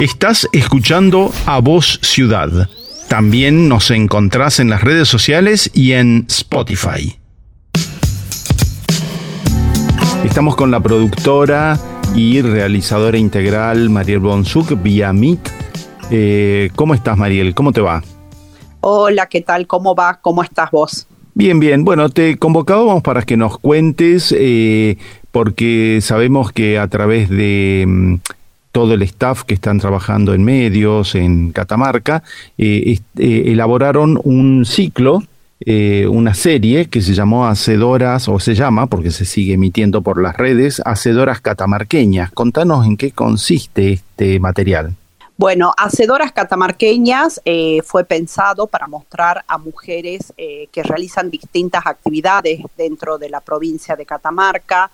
Estás escuchando a Voz Ciudad. También nos encontrás en las redes sociales y en Spotify. Estamos con la productora y realizadora integral Mariel Bonsuk vía Meet. Eh, ¿Cómo estás, Mariel? ¿Cómo te va? Hola, ¿qué tal? ¿Cómo va? ¿Cómo estás vos? Bien, bien. Bueno, te convocábamos para que nos cuentes, eh, porque sabemos que a través de mm, todo el staff que están trabajando en medios, en Catamarca, eh, elaboraron un ciclo eh, una serie que se llamó Hacedoras, o se llama, porque se sigue emitiendo por las redes, Hacedoras Catamarqueñas. Contanos en qué consiste este material. Bueno, Hacedoras Catamarqueñas eh, fue pensado para mostrar a mujeres eh, que realizan distintas actividades dentro de la provincia de Catamarca,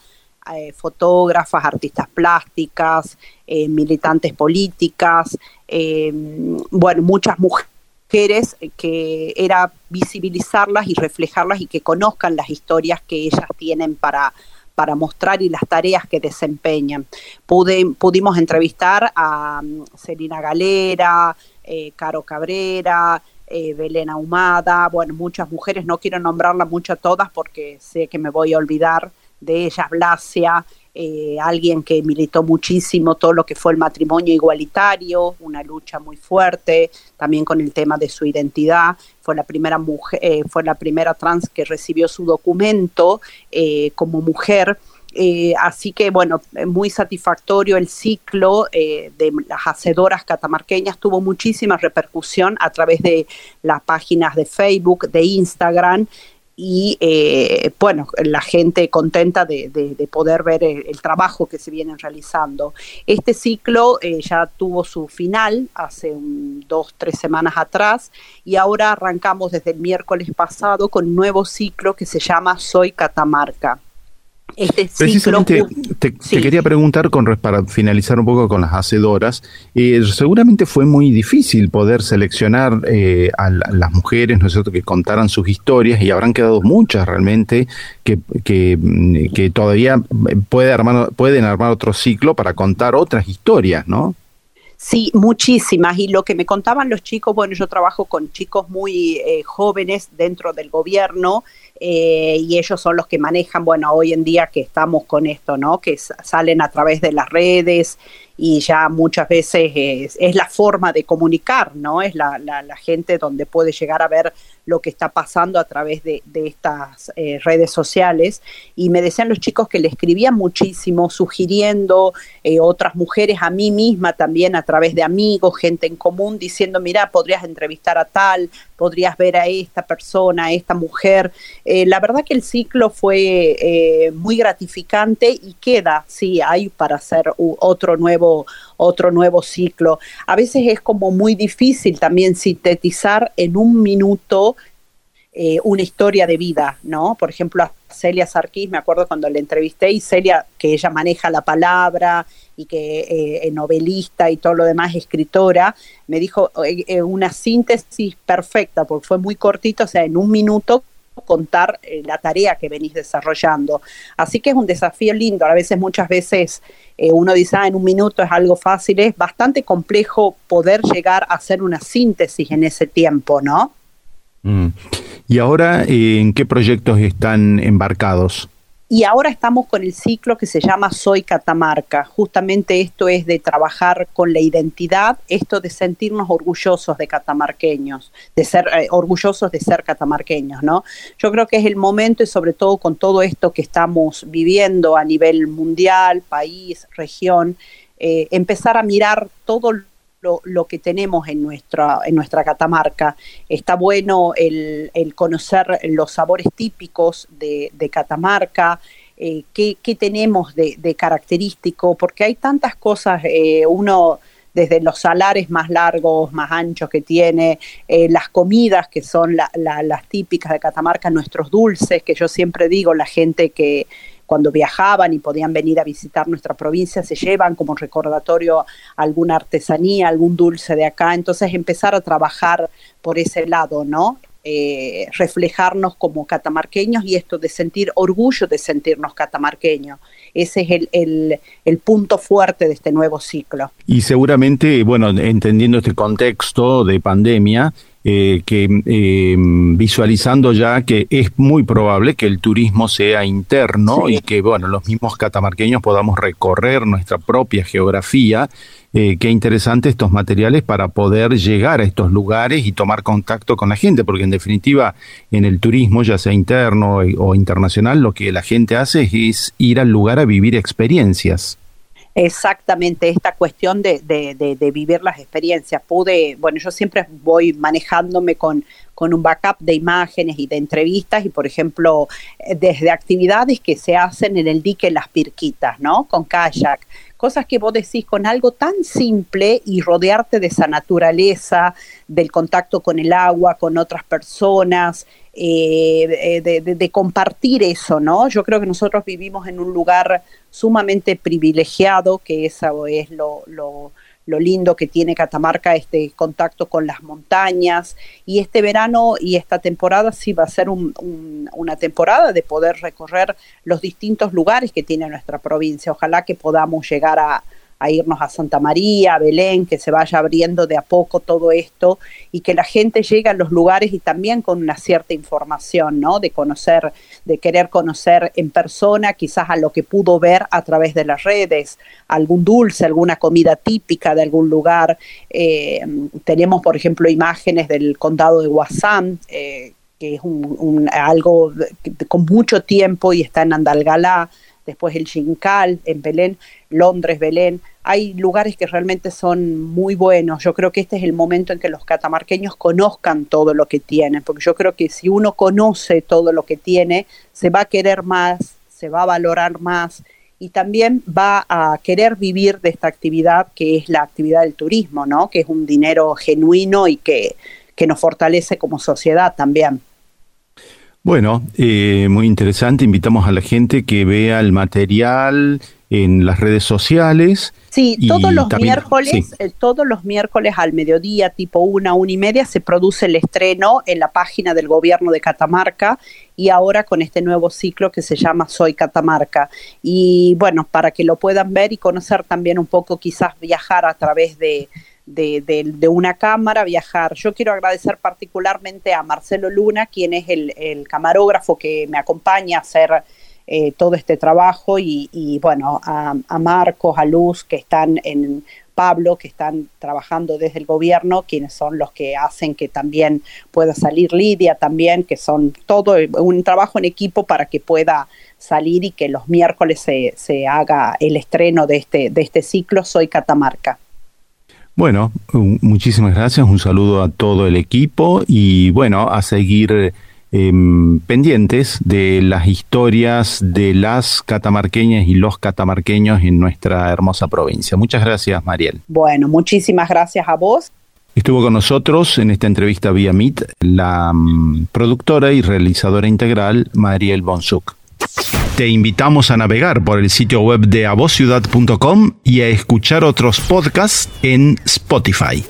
fotógrafas, artistas plásticas, militantes políticas, bueno, muchas mujeres eh, que era visibilizarlas y reflejarlas y que conozcan las historias que ellas tienen para, para mostrar y las tareas que desempeñan. pudimos entrevistar a um, Celina Galera, eh, Caro Cabrera, eh, Belén Ahumada, bueno, muchas mujeres, no quiero nombrarlas mucho a todas porque sé que me voy a olvidar de ellas, Blasia, eh, alguien que militó muchísimo todo lo que fue el matrimonio igualitario, una lucha muy fuerte, también con el tema de su identidad. Fue la primera mujer, eh, fue la primera trans que recibió su documento eh, como mujer. así que bueno, muy satisfactorio el ciclo de las hacedoras catamarqueñas, tuvo muchísima repercusión a través de las páginas de Facebook, de Instagram y eh, bueno, la gente contenta de, poder ver el, trabajo que se viene realizando. Este ciclo eh, ya tuvo su final hace dos, tres semanas atrás y ahora arrancamos desde el miércoles pasado con un nuevo ciclo que se llama Soy Catamarca. Este Precisamente te, quería preguntar con, para finalizar un poco con las hacedoras. Eh, seguramente fue muy difícil poder seleccionar eh, a, las mujeres, ¿no es cierto?, que contaran sus historias y habrán quedado muchas realmente que, que, que todavía puede armar, pueden armar otro ciclo para contar otras historias, ¿no? Sí, muchísimas. Y lo que me contaban los chicos, bueno, yo trabajo con chicos muy eh, jóvenes dentro del gobierno eh, y ellos son los que manejan, bueno, hoy en día que estamos con esto, ¿no? Que salen a través de las redes y ya muchas veces es, la forma de comunicar, ¿no? Es la, la, gente donde puede llegar a ver lo que está pasando a través de, estas eh, redes sociales. Y me decían los chicos que le escribían muchísimo, sugiriendo eh, otras mujeres, a mí misma también a través de amigos, gente en común, diciendo, mira, podrías entrevistar a tal, podrías ver a esta persona, a esta mujer. Eh, la verdad que el ciclo fue muy gratificante y queda, sí, hay para hacer otro nuevo otro nuevo ciclo. A veces es como muy difícil también sintetizar en un minuto eh, una historia de vida, ¿no? Por ejemplo, a Celia Sarkis, me acuerdo cuando le entrevisté, y Celia, que ella maneja la palabra y que eh, es novelista y todo lo demás, escritora, me dijo eh, una síntesis perfecta, porque fue muy cortito, o sea, en un minuto contar la tarea que venís desarrollando. Así que es un desafío lindo. A veces, muchas veces, uno dice, ah, en un minuto es algo fácil. Es bastante complejo poder llegar a hacer una síntesis en ese tiempo, ¿no? Mm. ¿Y ahora eh, en qué proyectos están embarcados? Y ahora estamos con el ciclo que se llama Soy Catamarca. Justamente esto es de trabajar con la identidad, esto de sentirnos orgullosos de catamarqueños, de ser eh, orgullosos de ser catamarqueños, ¿no? Yo creo que es el momento y sobre todo con todo esto que estamos viviendo a nivel mundial, país, región, eh, empezar a mirar todo lo, que tenemos en nuestra, en nuestra Catamarca. Está bueno el, conocer los sabores típicos de, Catamarca, eh, qué, tenemos de, característico, porque hay tantas cosas, eh, uno desde los salares más largos, más anchos que tiene, eh, las comidas que son las típicas de Catamarca, nuestros dulces, que yo siempre digo, la gente que, cuando viajaban y podían venir a visitar nuestra provincia, se llevan como recordatorio alguna artesanía, algún dulce de acá. Entonces empezar a trabajar por ese lado, ¿no? eh, reflejarnos como catamarqueños y esto de sentir orgullo de sentirnos catamarqueños. Ese es el, el, punto fuerte de este nuevo ciclo. Y seguramente, bueno, entendiendo este contexto de pandemia, eh, que eh, visualizando ya que es muy probable que el turismo sea interno y que bueno los mismos catamarqueños podamos recorrer nuestra propia geografía eh, qué interesante estos materiales para poder llegar a estos lugares y tomar contacto con la gente, porque en definitiva en el turismo, ya sea interno o internacional, lo que la gente hace es ir al lugar a vivir experiencias. Exactamente, esta cuestión de, de, vivir las experiencias. Pude, bueno, yo siempre voy manejándome con, con un backup de imágenes y de entrevistas y, por ejemplo, eh, desde actividades que se hacen en el dique Las Pirquitas, ¿no? Con kayak, cosas que vos decís con algo tan simple y rodearte de esa naturaleza, del contacto con el agua, con otras personas, eh, de, compartir eso, ¿no? Yo creo que nosotros vivimos en un lugar sumamente privilegiado, que eso es lo, lo, lindo que tiene Catamarca, este contacto con las montañas. Y este verano y esta temporada sí va a ser una temporada de poder recorrer los distintos lugares que tiene nuestra provincia. Ojalá que podamos llegar a, a irnos a Santa María, a Belén, que se vaya abriendo de a poco todo esto y que la gente llegue a los lugares y también con una cierta información, ¿no? De conocer, de querer conocer en persona, quizás a lo que pudo ver a través de las redes, algún dulce, alguna comida típica de algún lugar. Eh, tenemos, por ejemplo, imágenes del condado de Guasán, eh, que es un, algo con mucho tiempo y está en Andalgalá después el Chincal en Belén, Londres, Belén. Hay lugares que realmente son muy buenos. Yo creo que este es el momento en que los catamarqueños conozcan todo lo que tienen, porque yo creo que si uno conoce todo lo que tiene, se va a querer más, se va a valorar más y también va a querer vivir de esta actividad que es la actividad del turismo, ¿no? Que es un dinero genuino y que, que nos fortalece como sociedad también. Bueno, eh, muy interesante. Invitamos a la gente que vea el material en las redes sociales. Sí, todos los miércoles, eh, todos los miércoles al mediodía, tipo una, una y media, se produce el estreno en la página del gobierno de Catamarca y ahora con este nuevo ciclo que se llama Soy Catamarca. Y bueno, para que lo puedan ver y conocer también un poco, quizás viajar a través de, de, una cámara, viajar. Yo quiero agradecer particularmente a Marcelo Luna, quien es el, camarógrafo que me acompaña a hacer eh, todo este trabajo, y, bueno, a, Marcos, a Luz, que están en Pablo, que están trabajando desde el gobierno, quienes son los que hacen que también pueda salir Lidia también, que son todo un trabajo en equipo para que pueda salir y que los miércoles se, se haga el estreno de este, de este ciclo Soy Catamarca. Bueno, muchísimas gracias, un saludo a todo el equipo y bueno, a seguir em, pendientes de las historias de las catamarqueñas y los catamarqueños en nuestra hermosa provincia. Muchas gracias, Mariel. Bueno, muchísimas gracias a vos. Estuvo con nosotros en esta entrevista vía Meet la mm, productora y realizadora integral Mariel Bonsuk. Te invitamos a navegar por el sitio web de avociudad.com y a escuchar otros podcasts en Spotify.